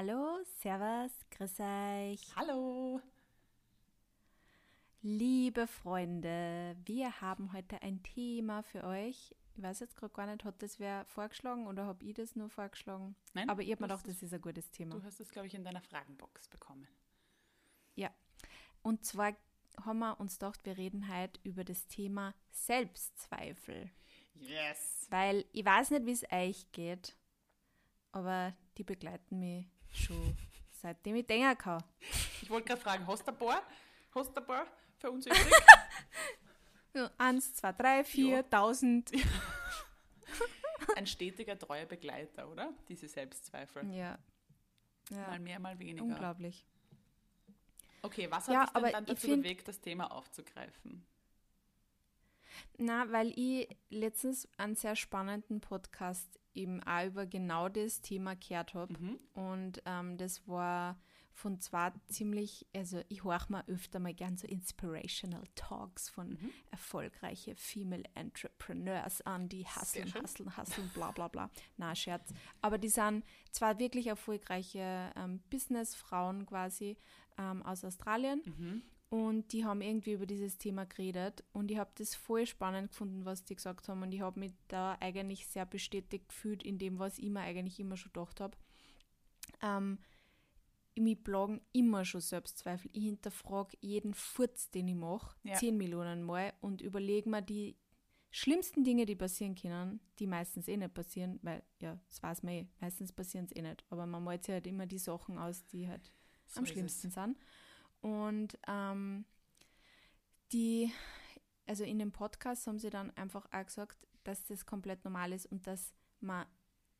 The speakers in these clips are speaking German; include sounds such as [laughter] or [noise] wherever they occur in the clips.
Hallo, Servus, grüß euch. Hallo. Liebe Freunde, wir haben heute ein Thema für euch. Ich weiß jetzt gerade gar nicht, hat das wer vorgeschlagen oder habe ich das nur vorgeschlagen? Nein, Aber ich habe mir gedacht, das ist ein gutes Thema. Du hast es, glaube ich, in deiner Fragenbox bekommen. Ja. Und zwar haben wir uns gedacht, wir reden heute über das Thema Selbstzweifel. Yes. Weil ich weiß nicht, wie es euch geht, aber die begleiten mich schon seitdem ich denken kann. Ich wollte gerade fragen, hast du ein paar? Hast du ein paar für uns übrig? [laughs] Eins, zwei, drei, vier, Ja. tausend. [laughs] Ein stetiger, treuer Begleiter, oder? Diese Selbstzweifel. Ja. ja. Mal mehr, mal weniger. Unglaublich. Okay, was hat Ja, dich denn aber dann dazu bewegt, das Thema aufzugreifen? Na, weil ich letztens einen sehr spannenden Podcast eben auch über genau das Thema gehört habe. Mhm. Und ähm, das war von zwei ziemlich, also ich höre mir öfter mal gern so Inspirational Talks von Mhm. erfolgreiche Female Entrepreneurs an, die schön. hustlen, hustlen, bla bla bla. Na, Scherz. Aber die sind zwar wirklich erfolgreiche ähm, Businessfrauen quasi ähm, aus Australien Mhm. Und die haben irgendwie über dieses Thema geredet und ich habe das voll spannend gefunden, was die gesagt haben und ich habe mich da eigentlich sehr bestätigt gefühlt in dem, was ich mir eigentlich immer schon gedacht habe. Ähm, mich plagen immer schon Selbstzweifel. Ich hinterfrage jeden Furz, den ich mache, Ja. 10 Millionen Mal und überlege mir die schlimmsten Dinge, die passieren können, die meistens eh nicht passieren, weil, ja, das weiß man eh, meistens passieren es eh nicht. Aber man malt sich halt immer die Sachen aus, die halt So am ist es. schlimmsten sind. Und ähm, die, also in dem Podcast haben sie dann einfach auch gesagt, dass das komplett normal ist und dass man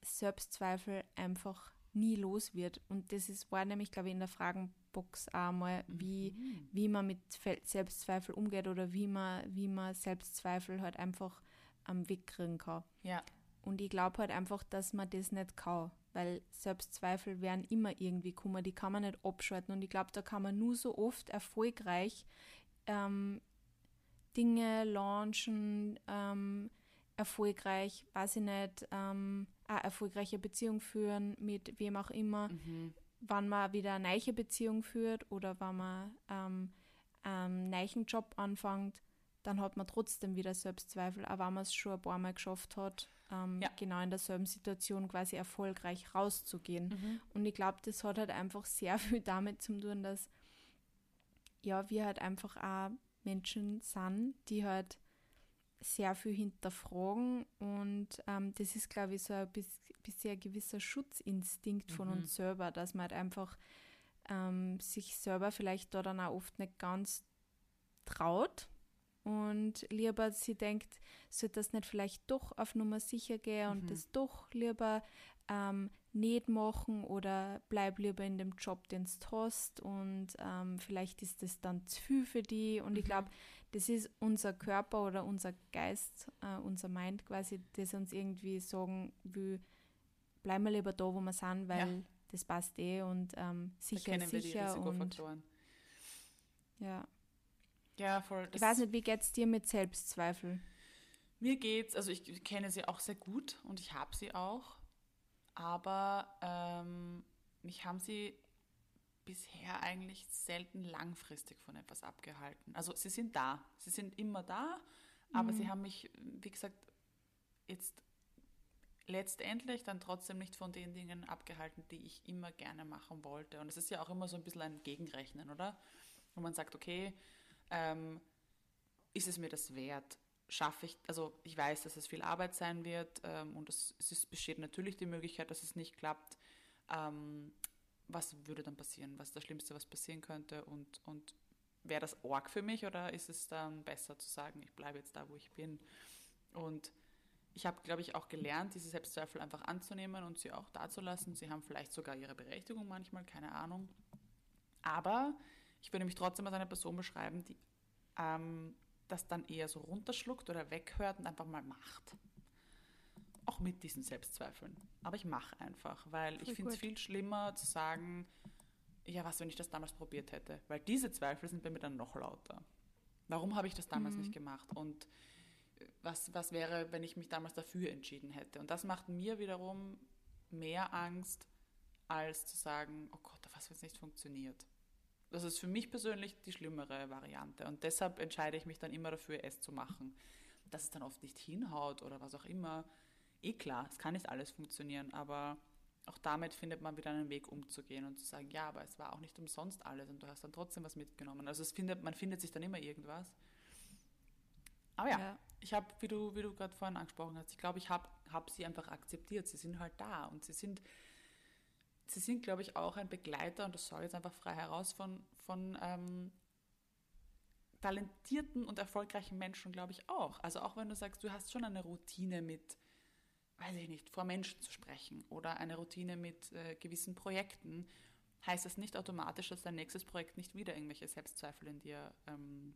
Selbstzweifel einfach nie los wird. Und das ist, war nämlich, glaube ich, in der Fragenbox auch mal, wie, Mhm. wie man mit Fe- Selbstzweifel umgeht oder wie man, wie man Selbstzweifel halt einfach am wegkriegen kann. Ja, Und ich glaube halt einfach, dass man das nicht kann, weil Selbstzweifel werden immer irgendwie kommen, die kann man nicht abschalten. Und ich glaube, da kann man nur so oft erfolgreich ähm, Dinge launchen, ähm, erfolgreich, weiß ich nicht, ähm, eine erfolgreiche Beziehung führen mit wem auch immer, mhm. wann man wieder eine neue Beziehung führt oder wenn man ähm, einen neuen Job anfängt, dann hat man trotzdem wieder Selbstzweifel, auch wenn man es schon ein paar Mal geschafft hat, ähm, Ja. genau in derselben Situation quasi erfolgreich rauszugehen. Mhm. Und ich glaube, das hat halt einfach sehr [laughs] viel damit zu tun, dass ja, wir halt einfach auch Menschen sind, die halt sehr viel hinterfragen und ähm, das ist, glaube ich, so ein bis, bisschen ein gewisser Schutzinstinkt von Mhm. uns selber, dass man halt einfach ähm, sich selber vielleicht da dann auch oft nicht ganz traut und lieber sie denkt, sollte das nicht vielleicht doch auf Nummer sicher gehen und Mhm. das doch lieber ähm, nicht machen oder bleib lieber in dem Job, den du hast und ähm, vielleicht ist das dann zu viel für die und ich Mhm. glaube, das ist unser Körper oder unser Geist, äh, unser Mind quasi, das uns irgendwie sagen will, bleiben wir lieber da, wo wir sind, weil Ja. das passt eh und ähm, sicher ist wir die sicher und ja. Ja, voll. Ich weiß nicht, wie geht's dir mit Selbstzweifel? Mir geht's, also ich kenne sie auch sehr gut und ich habe sie auch, aber ähm, mich haben sie bisher eigentlich selten langfristig von etwas abgehalten. Also sie sind da, sie sind immer da, aber sie haben mich, wie gesagt, jetzt letztendlich dann trotzdem nicht von den Dingen abgehalten, die ich immer gerne machen wollte. Und es ist ja auch immer so ein bisschen ein Gegenrechnen, oder? Wo man sagt, okay, ähm, ist es mir das wert? Schaffe ich, also ich weiß, dass es viel Arbeit sein wird ähm, und es, es ist, besteht natürlich die Möglichkeit, dass es nicht klappt. Ähm, was würde dann passieren? Was ist das Schlimmste, was passieren könnte? Und, und wäre das arg für mich oder ist es dann besser zu sagen, ich bleibe jetzt da, wo ich bin? Und ich habe, glaube ich, auch gelernt, diese Selbstzweifel einfach anzunehmen und sie auch dazulassen. Sie haben vielleicht sogar ihre Berechtigung manchmal, keine Ahnung. Aber ich würde mich trotzdem als eine Person beschreiben, die ähm, das dann eher so runterschluckt oder weghört und einfach mal macht. Auch mit diesen Selbstzweifeln. Aber ich mache einfach, weil ich Voll finde es viel schlimmer zu sagen, ja, was, wenn ich das damals probiert hätte? Weil diese Zweifel sind bei mir dann noch lauter. Warum habe ich das damals Mhm. nicht gemacht? Und äh, was, was wäre, wenn ich mich damals dafür entschieden hätte? Und das macht mir wiederum mehr Angst, als zu sagen, oh Gott, was, wenn es nicht funktioniert. Das ist für mich persönlich die schlimmere Variante. Und deshalb entscheide ich mich dann immer dafür, es zu machen. Dass es dann oft nicht hinhaut oder was auch immer, eh klar, es kann nicht alles funktionieren, aber auch damit findet man wieder einen Weg umzugehen und zu sagen, ja, aber es war auch nicht umsonst alles und du hast dann trotzdem was mitgenommen. Also es findet, man findet sich dann immer irgendwas. Aber ja, ja. ich habe, wie du, wie du gerade vorhin angesprochen hast, ich glaube, ich habe hab sie einfach akzeptiert. Sie sind halt da und sie sind, sie sind, glaube ich, auch ein Begleiter, und das sage ich jetzt einfach frei heraus, von, von ähm, talentierten und erfolgreichen Menschen, glaube ich, auch. Also auch wenn du sagst, du hast schon eine Routine mit, weiß ich nicht, vor Menschen zu sprechen oder eine Routine mit äh, gewissen Projekten, heißt das nicht automatisch, dass dein nächstes Projekt nicht wieder irgendwelche Selbstzweifel in dir ähm,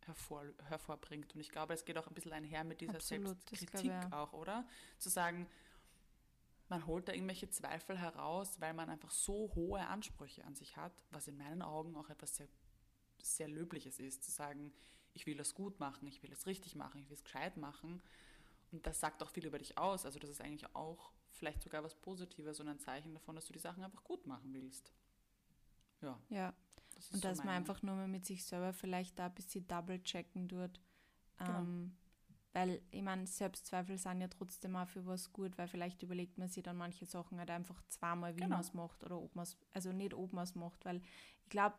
hervor, hervorbringt. Und ich glaube, es geht auch ein bisschen einher mit dieser Absolut, Selbstkritik auch, oder? Zu sagen, man holt da irgendwelche Zweifel heraus, weil man einfach so hohe Ansprüche an sich hat, was in meinen Augen auch etwas sehr, sehr Löbliches ist, zu sagen, ich will das gut machen, ich will es richtig machen, ich will es gescheit machen. Und das sagt auch viel über dich aus. Also das ist eigentlich auch vielleicht sogar was Positives und ein Zeichen davon, dass du die Sachen einfach gut machen willst. Ja. Ja, das und so dass man einfach nur mal mit sich selber vielleicht da ein bisschen double checken tut. Genau. Ähm, weil, ich meine, Selbstzweifel sind ja trotzdem auch für was gut, weil vielleicht überlegt man sich dann manche Sachen halt einfach zweimal, wie genau. man es macht oder ob man es, also nicht ob man es macht, weil ich glaube,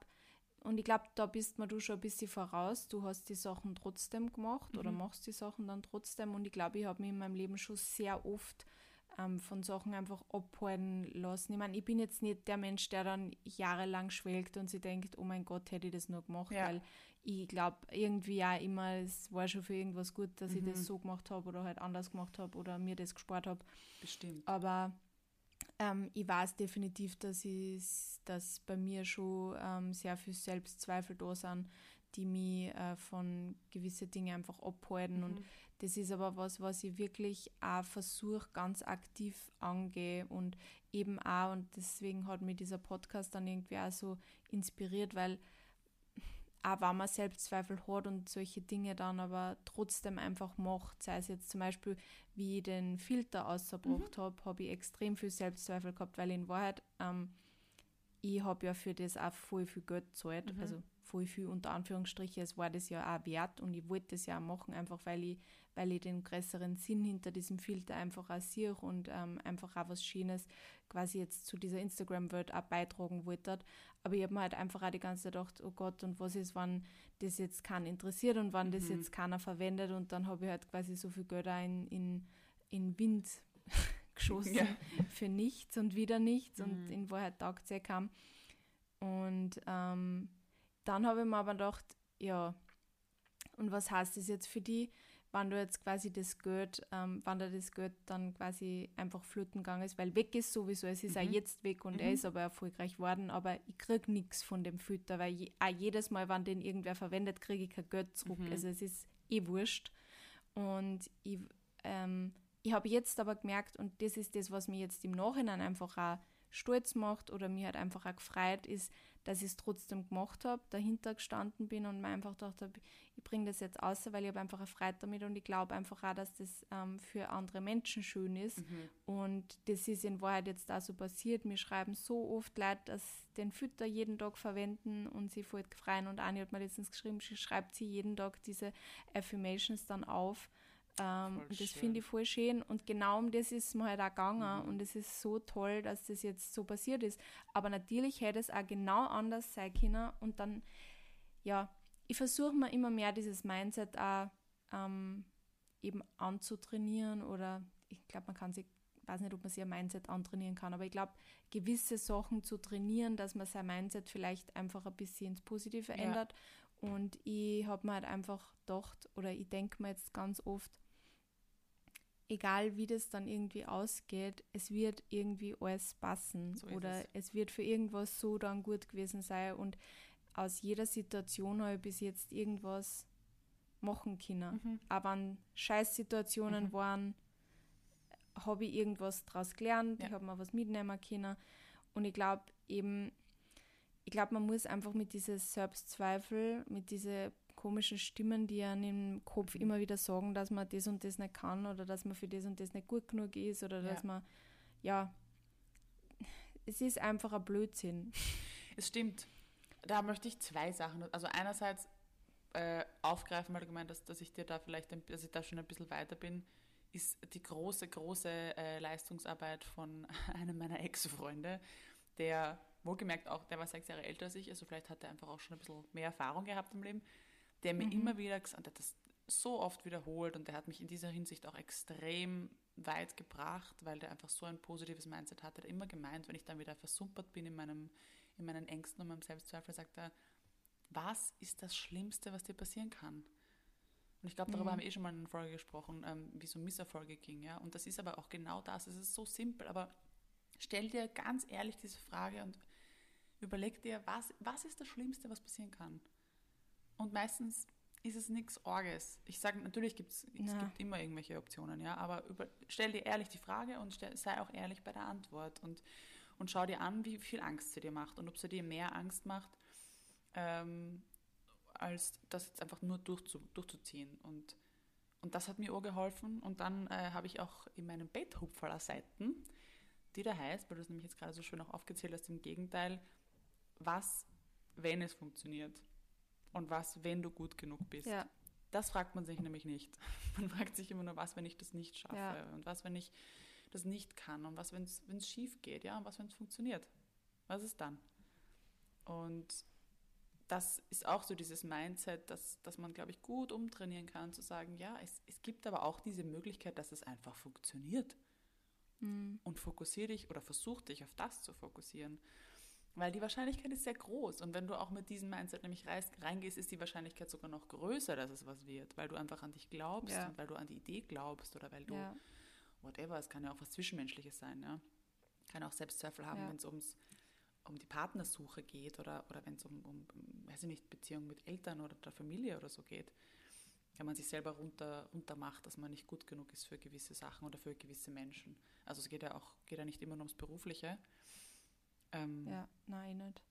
und ich glaube, da bist man du schon ein bisschen voraus. Du hast die Sachen trotzdem gemacht mhm. oder machst die Sachen dann trotzdem. Und ich glaube, ich habe mich in meinem Leben schon sehr oft ähm, von Sachen einfach abhalten lassen. Ich meine, ich bin jetzt nicht der Mensch, der dann jahrelang schwelgt und sich denkt, oh mein Gott, hätte ich das nur gemacht, ja. weil ich glaube irgendwie auch immer, es war schon für irgendwas gut, dass mhm. ich das mhm. so gemacht habe oder halt anders gemacht habe oder mir das gespart habe. Bestimmt. Aber ähm, ich weiß definitiv, dass, dass bei mir schon ähm, sehr viel Selbstzweifel da sind, die mich äh, von gewissen Dingen einfach abhalten. Mhm. Und das ist aber was, was ich wirklich auch versuche, ganz aktiv angehe und eben auch, und deswegen hat mich dieser Podcast dann irgendwie auch so inspiriert, weil auch wenn man Selbstzweifel hat und solche Dinge dann aber trotzdem einfach macht, sei es jetzt zum Beispiel, wie ich den Filter ausgebracht mhm. habe, habe ich extrem viel Selbstzweifel gehabt, weil in Wahrheit, ähm, ich habe ja für das auch voll viel Geld gezahlt, mhm. also voll viel unter Anführungsstriche, es war das ja auch wert und ich wollte das ja auch machen, einfach weil ich, weil ich den größeren Sinn hinter diesem Filter einfach auch sehe und ähm, einfach auch was Schönes quasi jetzt zu dieser Instagram-Welt auch beitragen wollte. Aber ich habe mir halt einfach auch die ganze Zeit gedacht, oh Gott, und was ist, wenn das jetzt keinen interessiert und wenn mhm. das jetzt keiner verwendet und dann habe ich halt quasi so viel Geld auch in, in, in Wind [laughs] geschossen ja. für nichts und wieder nichts mhm. und in Wahrheit taugt es ja kaum. Und ähm, dann habe ich mir aber gedacht, ja, und was heißt das jetzt für die, wenn du jetzt quasi das Geld, ähm, wenn da das Geld dann quasi einfach flöten gegangen ist, weil weg ist sowieso, es ist mhm. auch jetzt weg und mhm. er ist aber erfolgreich worden, aber ich kriege nichts von dem Fütter, weil je, auch jedes Mal, wenn den irgendwer verwendet, kriege ich kein Geld zurück. Mhm. Also es ist eh wurscht. Und ich, ähm, ich habe jetzt aber gemerkt, und das ist das, was mir jetzt im Nachhinein einfach auch stolz macht oder mir halt einfach auch gefreut ist, dass ich es trotzdem gemacht habe, dahinter gestanden bin und mir einfach gedacht habe, ich bringe das jetzt aus, weil ich habe einfach eine Freude damit und ich glaube einfach auch, dass das ähm, für andere Menschen schön ist. Mhm. Und das ist in Wahrheit jetzt auch so passiert. Mir schreiben so oft Leute, dass den Fütter jeden Tag verwenden und sie voll freuen. Und Anni hat mir letztens geschrieben, sie schreibt sie jeden Tag diese Affirmations dann auf. Ähm, und das finde ich voll schön. Und genau um das ist mir halt auch gegangen. Mhm. Und es ist so toll, dass das jetzt so passiert ist. Aber natürlich hätte es auch genau anders sein können. Und dann, ja, ich versuche mir immer mehr dieses Mindset auch ähm, eben anzutrainieren. Oder ich glaube, man kann sich, ich weiß nicht, ob man sich ein Mindset antrainieren kann, aber ich glaube, gewisse Sachen zu trainieren, dass man sein Mindset vielleicht einfach ein bisschen ins Positive ja. ändert. Und ich habe mir halt einfach gedacht, oder ich denke mir jetzt ganz oft, egal wie das dann irgendwie ausgeht, es wird irgendwie alles passen so oder es. es. wird für irgendwas so dann gut gewesen sein und aus jeder Situation habe ich bis jetzt irgendwas machen können. Mhm. Aber wenn Scheißsituationen mhm. waren, habe ich irgendwas daraus gelernt, ja. ich habe mir was mitnehmen können und ich glaube eben, ich glaube, man muss einfach mit diesen Selbstzweifel, mit diesen komischen Stimmen, die einem im Kopf immer wieder sagen, dass man das und das nicht kann oder dass man für das und das nicht gut genug ist oder ja. dass man, ja, es ist einfach ein Blödsinn. [laughs] Es stimmt. Da möchte ich zwei Sachen. Also einerseits äh, aufgreifen, weil du gemeint hast, dass ich dir da vielleicht, ein, dass ich da schon ein bisschen weiter bin, ist die große, große äh, Leistungsarbeit von [laughs] einem meiner Ex-Freunde, der wohlgemerkt auch, der war sechs Jahre älter als ich, also vielleicht hat er einfach auch schon ein bisschen mehr Erfahrung gehabt im Leben, der mir mhm. immer wieder gesagt hat, das so oft wiederholt und der hat mich in dieser Hinsicht auch extrem weit gebracht, weil der einfach so ein positives Mindset hatte. Er hat immer gemeint, wenn ich dann wieder versumpert bin in, meinem, in meinen Ängsten und meinem Selbstzweifel, sagt er, was ist das Schlimmste, was dir passieren kann? Und ich glaube, darüber mhm. haben wir eh schon mal in einer Folge gesprochen, ähm, wie so Misserfolge ging. Ja? Und das ist aber auch genau das. Es ist so simpel, aber stell dir ganz ehrlich diese Frage und überleg dir, was, was ist das Schlimmste, was passieren kann? Und meistens ist es nichts Orges. Ich sage, natürlich gibt's, es gibt immer irgendwelche Optionen, ja, aber über, stell dir ehrlich die Frage und stell, sei auch ehrlich bei der Antwort und, und schau dir an, wie viel Angst sie dir macht und ob sie dir mehr Angst macht, ähm, als das jetzt einfach nur durchzu, durchzuziehen. Und, und das hat mir auch geholfen. Und dann äh, habe ich auch in meinen Betthupferer-Seiten, die da heißt, weil du es nämlich jetzt gerade so schön auch aufgezählt hast, im Gegenteil, was, wenn es funktioniert und was, wenn du gut genug bist. Ja. Das fragt man sich nämlich nicht. [laughs] Man fragt sich immer nur, was, wenn ich das nicht schaffe ja. und was, wenn ich das nicht kann und was, wenn es schief geht, ja, und was, wenn es funktioniert. Was ist dann? Und das ist auch so dieses Mindset, dass, dass man, glaube ich, gut umtrainieren kann, zu sagen, ja, es, es gibt aber auch diese Möglichkeit, dass es einfach funktioniert. Mhm. Und fokussiere dich oder versuch dich auf das zu fokussieren. Weil die Wahrscheinlichkeit ist sehr groß. Und wenn du auch mit diesem Mindset nämlich reingehst, ist die Wahrscheinlichkeit sogar noch größer, dass es was wird. Weil du einfach an dich glaubst ja. und weil du an die Idee glaubst oder weil du, ja. whatever, es kann ja auch was Zwischenmenschliches sein. Ja? Kann auch Selbstzweifel haben, ja. wenn es ums um die Partnersuche geht oder, oder wenn es um, um, weiß ich nicht, Beziehungen mit Eltern oder der Familie oder so geht. Wenn man sich selber runter, runter macht, dass man nicht gut genug ist für gewisse Sachen oder für gewisse Menschen. Also es geht ja auch geht ja nicht immer nur ums Berufliche, ähm, ja, nein, nicht.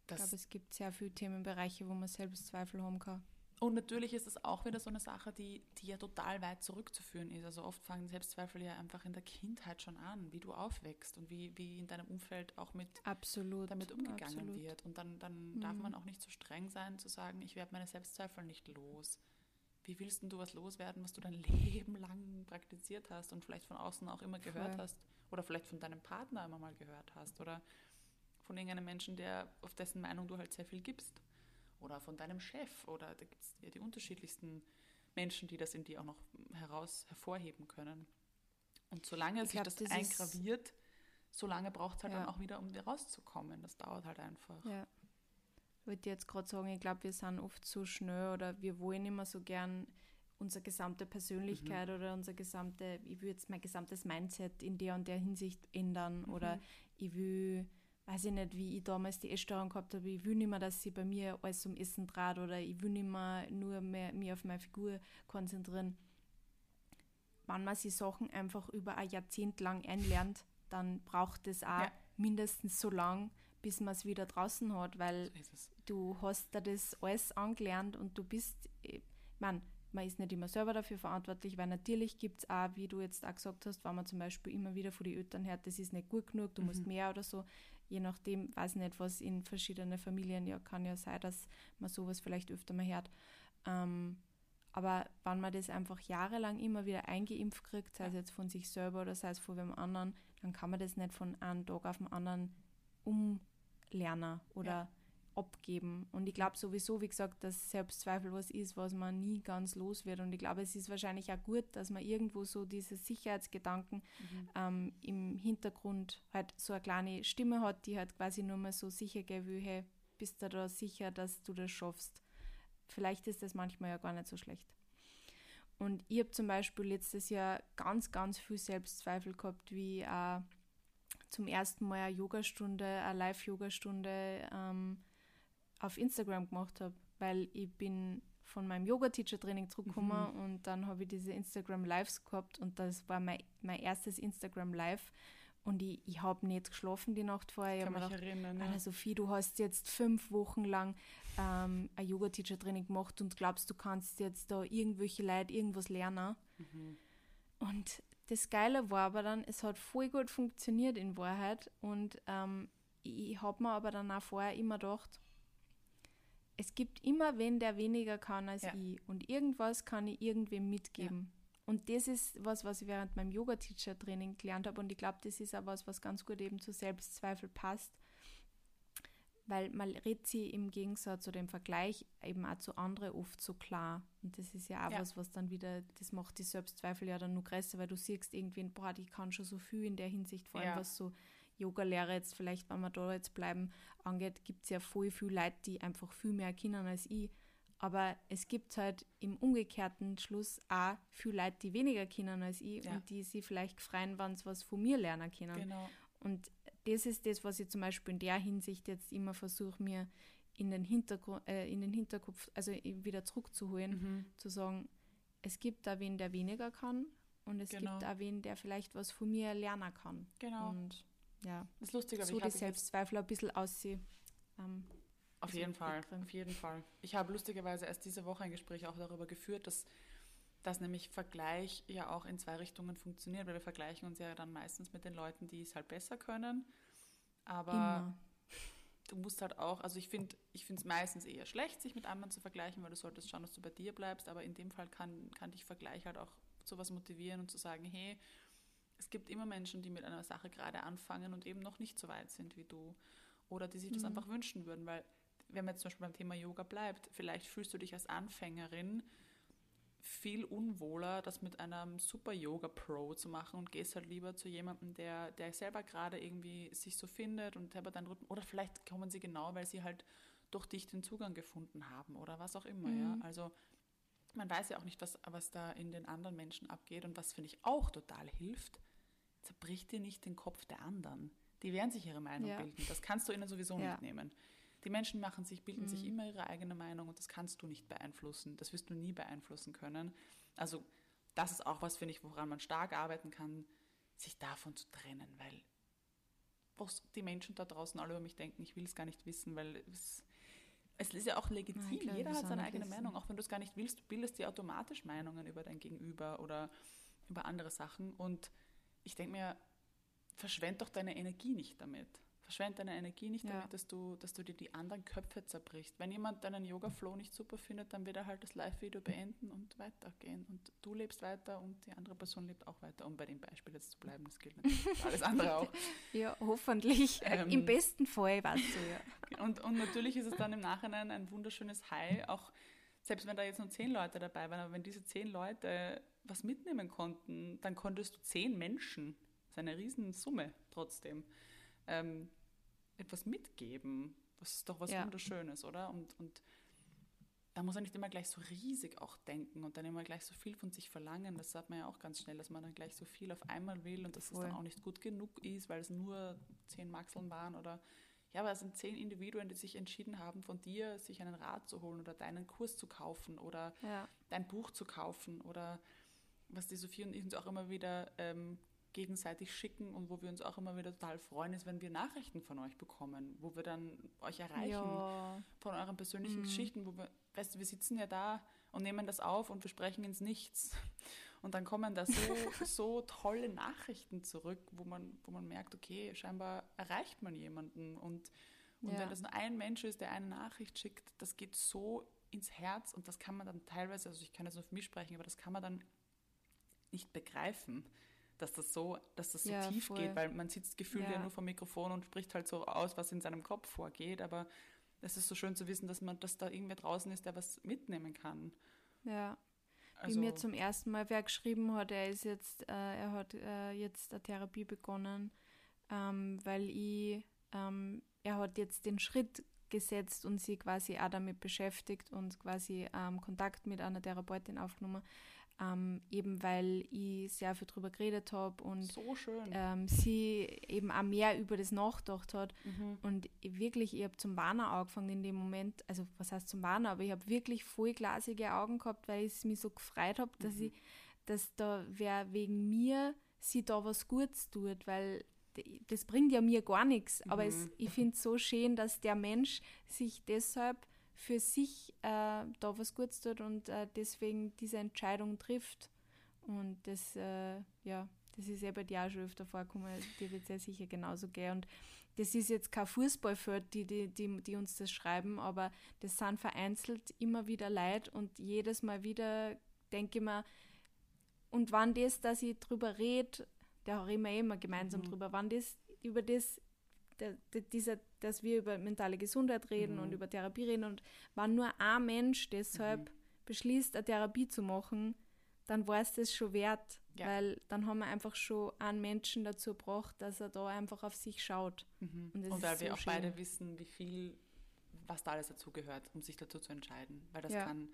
Ich glaube, es gibt sehr viele Themenbereiche, wo man Selbstzweifel haben kann. Und natürlich ist es auch wieder so eine Sache, die, die ja total weit zurückzuführen ist. Also oft fangen Selbstzweifel ja einfach in der Kindheit schon an, wie du aufwächst und wie, wie in deinem Umfeld auch mit absolut, damit umgegangen absolut. wird. Und dann, dann mhm. darf man auch nicht so streng sein, zu sagen, ich werde meine Selbstzweifel nicht los. Wie willst du was loswerden, was du dein [laughs] Leben lang praktiziert hast und vielleicht von außen auch immer gehört Voll. hast? Oder vielleicht von deinem Partner immer mal gehört hast? Oder von irgendeinem Menschen, der, auf dessen Meinung du halt sehr viel gibst. Oder von deinem Chef. Oder da gibt es ja die unterschiedlichsten Menschen, die das in dir auch noch heraus hervorheben können. Und solange sich glaub, das, das eingraviert, solange braucht es halt ja. dann auch wieder, um wieder rauszukommen. Das dauert halt einfach. Ja. Ich würde jetzt gerade sagen, ich glaube, wir sind oft so schnell oder wir wollen immer so gern unsere gesamte Persönlichkeit mhm. oder unser gesamte, ich will jetzt mein gesamtes Mindset in der und der Hinsicht ändern mhm. oder ich will weiß ich nicht, wie ich damals die Essstörung gehabt habe, ich will nicht mehr, dass sie bei mir alles um Essen dreht oder ich will nicht mehr nur mehr mich auf meine Figur konzentrieren. Wenn man sich Sachen einfach über ein Jahrzehnt lang einlernt, dann braucht es auch ja. mindestens so lang, bis man es wieder draußen hat, weil so du hast da das alles angelernt und du bist, ich meine, man ist nicht immer selber dafür verantwortlich, weil natürlich gibt es auch, wie du jetzt auch gesagt hast, wenn man zum Beispiel immer wieder von den Eltern hört, das ist nicht gut genug, du mhm. musst mehr oder so, je nachdem, weiß nicht, was in verschiedenen Familien ja kann ja sein, dass man sowas vielleicht öfter mal hört. Ähm, aber wenn man das einfach jahrelang immer wieder eingeimpft kriegt, sei es jetzt von sich selber oder sei es von wem anderen, dann kann man das nicht von einem Tag auf den anderen umlernen oder ja abgeben. Und ich glaube sowieso, wie gesagt, dass Selbstzweifel was ist, was man nie ganz los wird. Und ich glaube, es ist wahrscheinlich auch gut, dass man irgendwo so diese Sicherheitsgedanken mhm. ähm, im Hintergrund halt so eine kleine Stimme hat, die halt quasi nur mal so sicher gehen will, hey, bist du da sicher, dass du das schaffst? Vielleicht ist das manchmal ja gar nicht so schlecht. Und ich habe zum Beispiel letztes Jahr ganz, ganz viel Selbstzweifel gehabt, wie auch zum ersten Mal eine Yogastunde, eine Live-Yogastunde ähm, auf Instagram gemacht habe, weil ich bin von meinem Yoga-Teacher-Training zurückgekommen mhm. und dann habe ich diese Instagram-Lives gehabt und das war mein, mein erstes Instagram-Live und ich, ich habe nicht geschlafen die Nacht vorher. Ich habe mir gedacht, erinnern, ja. Sophie, du hast jetzt fünf Wochen lang ähm, ein Yoga-Teacher-Training gemacht und glaubst, du kannst jetzt da irgendwelche Leute irgendwas lernen. Mhm. Und das Geile war aber dann, es hat voll gut funktioniert in Wahrheit und ähm, ich habe mir aber dann auch vorher immer gedacht, es gibt immer wen, der weniger kann als ja. ich und irgendwas kann ich irgendwem mitgeben. Ja. Und das ist was, was ich während meinem Yoga-Teacher-Training gelernt habe und ich glaube, das ist auch was, was ganz gut eben zu Selbstzweifel passt, weil man redet sie im Gegensatz oder im Vergleich eben auch zu anderen oft so klar. Und das ist ja auch ja. was, was dann wieder, das macht die Selbstzweifel ja dann nur größer, weil du siehst irgendwie, boah, die kann schon so viel in der Hinsicht, vor allem was so Yoga-Lehre jetzt vielleicht, wenn wir da jetzt bleiben, angeht, gibt es ja voll viele Leute, die einfach viel mehr kennen als ich. Aber es gibt halt im umgekehrten Schluss auch viele Leute, die weniger kennen als ich ja. und die sie vielleicht freuen, wenn sie was von mir lernen können. Genau. Und das ist das, was ich zum Beispiel in der Hinsicht jetzt immer versuche, mir in den, Hintergrund, äh, in den Hinterkopf, also wieder zurückzuholen, mhm. zu sagen, es gibt da wen, der weniger kann und es genau. gibt da wen, der vielleicht was von mir lernen kann. Genau. Und ja, das ist lustig, aber so die Selbstzweifel ein bisschen aussehen. Ähm, auf jeden Fall, auf jeden Fall. Ich habe lustigerweise erst diese Woche ein Gespräch auch darüber geführt, dass, dass nämlich Vergleich ja auch in zwei Richtungen funktioniert, weil wir vergleichen uns ja dann meistens mit den Leuten, die es halt besser können. Aber Immer. du musst halt auch, also ich finde ich es meistens eher schlecht, sich mit anderen zu vergleichen, weil du solltest schauen, dass du bei dir bleibst, aber in dem Fall kann, kann dich Vergleich halt auch zu was motivieren und zu sagen, hey, es gibt immer Menschen, die mit einer Sache gerade anfangen und eben noch nicht so weit sind wie du oder die sich das mhm. einfach wünschen würden, weil wenn man jetzt zum Beispiel beim Thema Yoga bleibt, vielleicht fühlst du dich als Anfängerin viel unwohler, das mit einem super Yoga-Pro zu machen und gehst halt lieber zu jemandem, der, der selber gerade irgendwie sich so findet und selber deinen Rhythmus, oder vielleicht kommen sie genau, weil sie halt durch dich den Zugang gefunden haben oder was auch immer, mhm. ja. Also man weiß ja auch nicht, was, was da in den anderen Menschen abgeht und was, finde ich, auch total hilft, zerbricht dir nicht den Kopf der anderen. Die werden sich ihre Meinung ja. bilden. Das kannst du ihnen sowieso ja. nicht nehmen. Die Menschen machen sich, bilden mhm. sich immer ihre eigene Meinung und das kannst du nicht beeinflussen. Das wirst du nie beeinflussen können. Also das ist auch was, finde ich, woran man stark arbeiten kann, sich davon zu trennen, weil was die Menschen da draußen alle über mich denken, ich will es gar nicht wissen, weil es, es ist ja auch legitim. Nein, Jeder hat seine eigene wissen. Meinung, auch wenn du es gar nicht willst. Du bildest dir automatisch Meinungen über dein Gegenüber oder über andere Sachen. Und ich denke mir, verschwend doch deine Energie nicht damit. Verschwend deine Energie nicht ja. damit, dass du, dass du dir die anderen Köpfe zerbrichst. Wenn jemand deinen Yoga-Flow nicht super findet, dann wird er halt das Live-Video beenden und weitergehen. Und du lebst weiter und die andere Person lebt auch weiter, um bei dem Beispiel jetzt zu bleiben. Das gilt natürlich für alles andere auch. [laughs] ja, hoffentlich. Ähm, Im besten Fall, weißt du, ja. Und, und natürlich ist es dann im Nachhinein ein wunderschönes High, auch selbst wenn da jetzt nur zehn Leute dabei waren, aber wenn diese zehn Leute was mitnehmen konnten, dann konntest du zehn Menschen, das ist eine Riesensumme trotzdem, ähm, etwas mitgeben. Das ist doch was ja. Wunderschönes, oder? Und, und da muss man nicht immer gleich so riesig auch denken und dann immer gleich so viel von sich verlangen. Das sagt man ja auch ganz schnell, dass man dann gleich so viel auf einmal will und dass Voll. es dann auch nicht gut genug ist, weil es nur zehn Maxeln waren oder ja, aber es sind zehn Individuen, die sich entschieden haben, von dir sich einen Rat zu holen oder deinen Kurs zu kaufen oder ja. dein Buch zu kaufen oder was die Sophie und ich uns auch immer wieder ähm, gegenseitig schicken und wo wir uns auch immer wieder total freuen, ist, wenn wir Nachrichten von euch bekommen, wo wir dann euch erreichen ja. von euren persönlichen mhm. Geschichten, wo wir, weißt du, wir sitzen ja da und nehmen das auf und wir sprechen ins Nichts. Und dann kommen da so, [laughs] so tolle Nachrichten zurück, wo man, wo man merkt, okay, scheinbar erreicht man jemanden. Und, und ja. wenn das nur ein Mensch ist, der eine Nachricht schickt, das geht so ins Herz und das kann man dann teilweise, also ich kann jetzt nur für mich sprechen, aber das kann man dann nicht begreifen, dass das so, dass das so ja, tief voll. geht, weil man sitzt gefühlt ja. ja nur vom Mikrofon und spricht halt so aus, was in seinem Kopf vorgeht, aber es ist so schön zu wissen, dass man, dass da irgendwer draußen ist, der was mitnehmen kann. Ja. Also, Wie mir zum ersten Mal wer geschrieben hat, er ist jetzt, äh, er hat äh, jetzt eine Therapie begonnen, ähm, weil ich, ähm, er hat jetzt den Schritt gesetzt und sie quasi auch damit beschäftigt und quasi ähm, Kontakt mit einer Therapeutin aufgenommen, ähm, eben weil ich sehr viel darüber geredet habe und so ähm, sie eben auch mehr über das nachgedacht hat. Mhm. Und ich wirklich, ich habe zum Warner angefangen in dem Moment, also was heißt zum Warner, aber ich habe wirklich vollglasige Augen gehabt, weil ich mich so gefreut habe, dass mhm. ich, dass da wer wegen mir sie da was Gutes tut, weil das bringt ja mir gar nichts. Aber mhm. es, ich finde es so schön, dass der Mensch sich deshalb für sich äh, da was Gutes tut und äh, deswegen diese Entscheidung trifft. Und das, äh, ja, das ist ja bei dir auch schon öfter vorgekommen, dir wird es ja sicher genauso gehen. Und das ist jetzt kein Fußballfeld, die, die, die, die uns das schreiben, aber das sind vereinzelt immer wieder Leid und jedes Mal wieder denke ich mir, und wann das, dass ich drüber rede, da reden wir eh immer gemeinsam mhm. drüber, wann das über das, der, der, dieser, dass wir über mentale Gesundheit reden mhm. und über Therapie reden und wann nur ein Mensch deshalb mhm. beschließt, eine Therapie zu machen, dann war es das schon wert, ja. weil dann haben wir einfach schon einen Menschen dazu gebracht, dass er da einfach auf sich schaut. Mhm. Und, und weil so wir auch schön. beide wissen, wie viel, was da alles dazugehört, um sich dazu zu entscheiden. Weil das ja. kann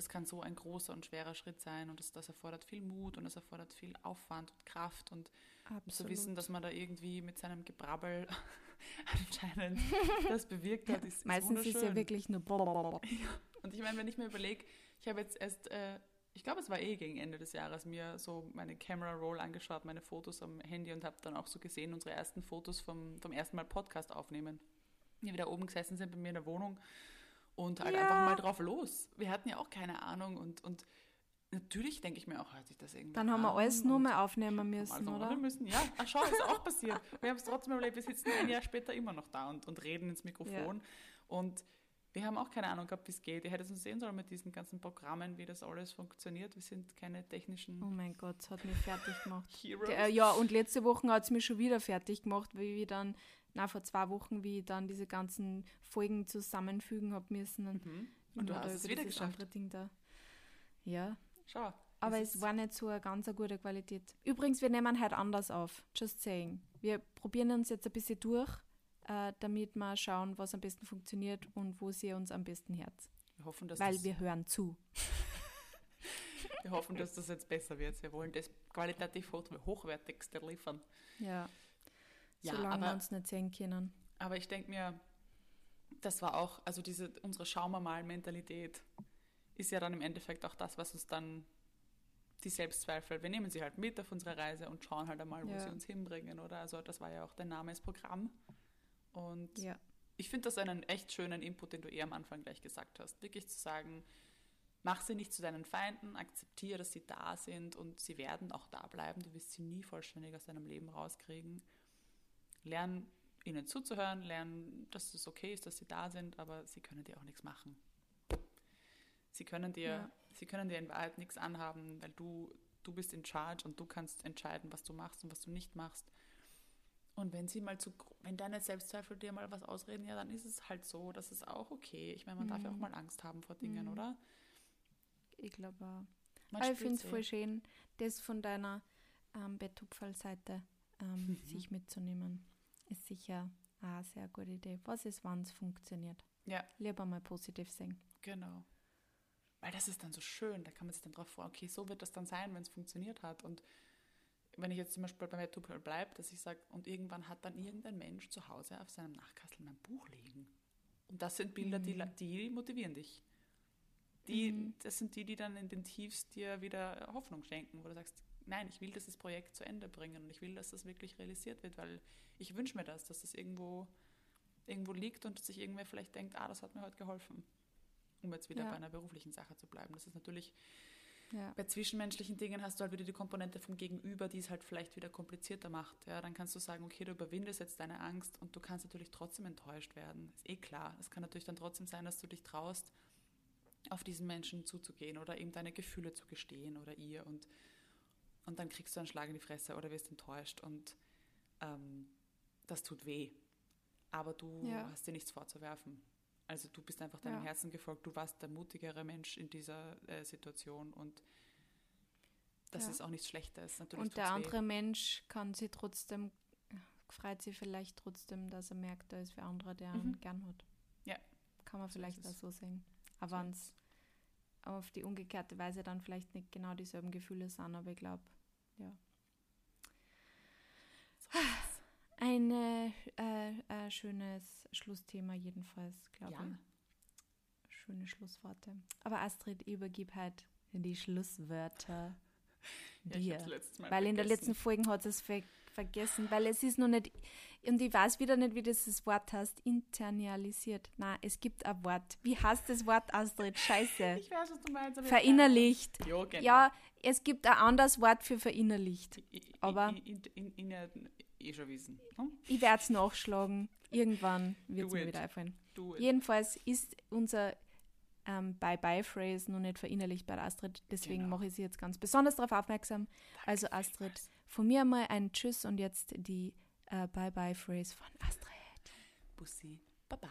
das kann so ein großer und schwerer Schritt sein und das, das erfordert viel Mut und das erfordert viel Aufwand und Kraft und Absolut. zu wissen, dass man da irgendwie mit seinem Gebrabbel [laughs] anscheinend das bewirkt hat, ist, ist Meistens ist ja wirklich nur [laughs] Und ich meine, wenn ich mir überlege, ich habe jetzt erst, äh, ich glaube, es war eh gegen Ende des Jahres, mir so meine Camera Roll angeschaut, meine Fotos am Handy und habe dann auch so gesehen, unsere ersten Fotos vom, vom ersten Mal Podcast aufnehmen. Die wieder oben gesessen sind bei mir in der Wohnung und halt ja. einfach mal drauf los. Wir hatten ja auch keine Ahnung und, und natürlich denke ich mir auch, hört sich das irgendwie Dann haben wir alles nur mehr aufnehmen müssen, oder? Müssen. Ja, ach schau, ist auch passiert. Wir haben es trotzdem überlebt. Wir sitzen ein Jahr später immer noch da und, und reden ins Mikrofon. Ja. Und wir haben auch keine Ahnung gehabt, wie es geht. Ihr hättet uns sehen sollen mit diesen ganzen Programmen, wie das alles funktioniert. Wir sind keine technischen. Oh mein Gott, es hat mich fertig gemacht. Heroes. Ja, und letzte Woche hat es mich schon wieder fertig gemacht, wie wir dann na, vor zwei Wochen, wie ich dann diese ganzen Folgen zusammenfügen habe müssen. Und, mhm. und du hast es wieder geschafft. Da. Ja. Schau. Aber es war nicht so eine ganz eine gute Qualität. Übrigens, wir nehmen heute anders auf. Just saying. Wir probieren uns jetzt ein bisschen durch, äh, damit wir schauen, was am besten funktioniert und wo sie uns am besten hört. Wir hoffen, dass Weil wir hören zu. wir hoffen, dass das jetzt besser wird. Wir wollen das qualitativ hochwertigste liefern. Ja. Ja, solange aber, wir uns nicht sehen können. Aber ich denke mir, das war auch, also diese, unsere Schauen wir mal Mentalität ist ja dann im Endeffekt auch das, was uns dann die Selbstzweifel, wir nehmen sie halt mit auf unsere Reise und schauen halt einmal, wo ja. sie uns hinbringen, oder? Also das war ja auch dein Name ist Programm. Und ja. ich finde das einen echt schönen Input, den du eher am Anfang gleich gesagt hast. Wirklich zu sagen, mach sie nicht zu deinen Feinden, akzeptiere, dass sie da sind und sie werden auch da bleiben. Du wirst sie nie vollständig aus deinem Leben rauskriegen. Lern ihnen zuzuhören, lernen, dass es okay ist, dass sie da sind, aber sie können dir auch nichts machen. Sie können dir, ja. sie können dir in Wahrheit nichts anhaben, weil du, du bist in charge und du kannst entscheiden, was du machst und was du nicht machst. Und wenn sie mal zu, wenn deine Selbstzweifel dir mal was ausreden, ja, dann ist es halt so, das ist auch okay. Ich meine, man mhm. darf ja auch mhm. mal Angst haben vor Dingen, mhm. oder? Ich glaube auch. Aber ich finde es voll schön, das von deiner ähm, Betthupferl-Seite ähm, mhm. sich mitzunehmen ist sicher eine sehr gute Idee. Was ist, wann es funktioniert? Ja. Lieber mal positiv sehen. Genau. Weil das ist dann so schön, da kann man sich dann drauf vor, okay, so wird das dann sein, wenn es funktioniert hat. Und wenn ich jetzt zum Beispiel bei Tupel bleibe, dass ich sage, und irgendwann hat dann irgendein Mensch zu Hause auf seinem Nachkassel mein Buch liegen. Und das sind Bilder, mhm. die, die motivieren dich. Die, mhm. Das sind die, die dann in den Tiefs dir wieder Hoffnung schenken, wo du sagst, nein, ich will dieses Projekt zu Ende bringen und ich will, dass das wirklich realisiert wird, weil ich wünsche mir das, dass das irgendwo, irgendwo liegt und sich irgendwer vielleicht denkt, ah, das hat mir heute geholfen. Um jetzt wieder ja. bei einer beruflichen Sache zu bleiben. Das ist natürlich, ja. bei zwischenmenschlichen Dingen hast du halt wieder die Komponente vom Gegenüber, die es halt vielleicht wieder komplizierter macht. Ja, dann kannst du sagen, okay, du überwindest jetzt deine Angst und du kannst natürlich trotzdem enttäuscht werden. Ist eh klar. Es kann natürlich dann trotzdem sein, dass du dich traust, auf diesen Menschen zuzugehen oder ihm deine Gefühle zu gestehen oder ihr und und dann kriegst du einen Schlag in die Fresse oder wirst enttäuscht und ähm, das tut weh. Aber du ja. hast dir nichts vorzuwerfen. Also du bist einfach deinem ja. Herzen gefolgt, du warst der mutigere Mensch in dieser äh, Situation und das ja. ist auch nichts Schlechtes. Natürlich und der andere weh. Mensch kann sie trotzdem, freut sich vielleicht trotzdem, dass er merkt, da ist für andere, der mhm. ihn gern hat. Ja. Kann man vielleicht auch so sehen. Aber wenn es auf die umgekehrte Weise dann vielleicht nicht genau dieselben Gefühle sind, aber ich glaube, ja. Ein äh, äh, schönes Schlussthema jedenfalls, glaube ja. ich. Schöne Schlussworte. Aber Astrid, übergib halt die Schlusswörter [laughs] dir. Ja, Weil in der letzten Folge hat es vergessen, weil es ist noch nicht, und ich weiß wieder nicht, wie das Wort heißt, internalisiert. Na, es gibt ein Wort. Wie heißt das Wort, Astrid? Scheiße. Ich weiß, was du meinst. aber ich Verinnerlicht. Ja, genau. Ja, es gibt ein anderes Wort für verinnerlicht. Aber- I- in, in, in, in, eh schon wissen. Hm? Ich werde es nachschlagen. Irgendwann wird es mir wieder einfallen. Jedenfalls ist unser ähm, Bye-Bye-Phrase noch nicht verinnerlicht bei der Astrid. Deswegen Genau. mache ich sie jetzt ganz besonders darauf aufmerksam. Also Astrid, von mir mal ein Tschüss und jetzt die äh, Bye-Bye-Phrase von Astrid. Bussi, Baba.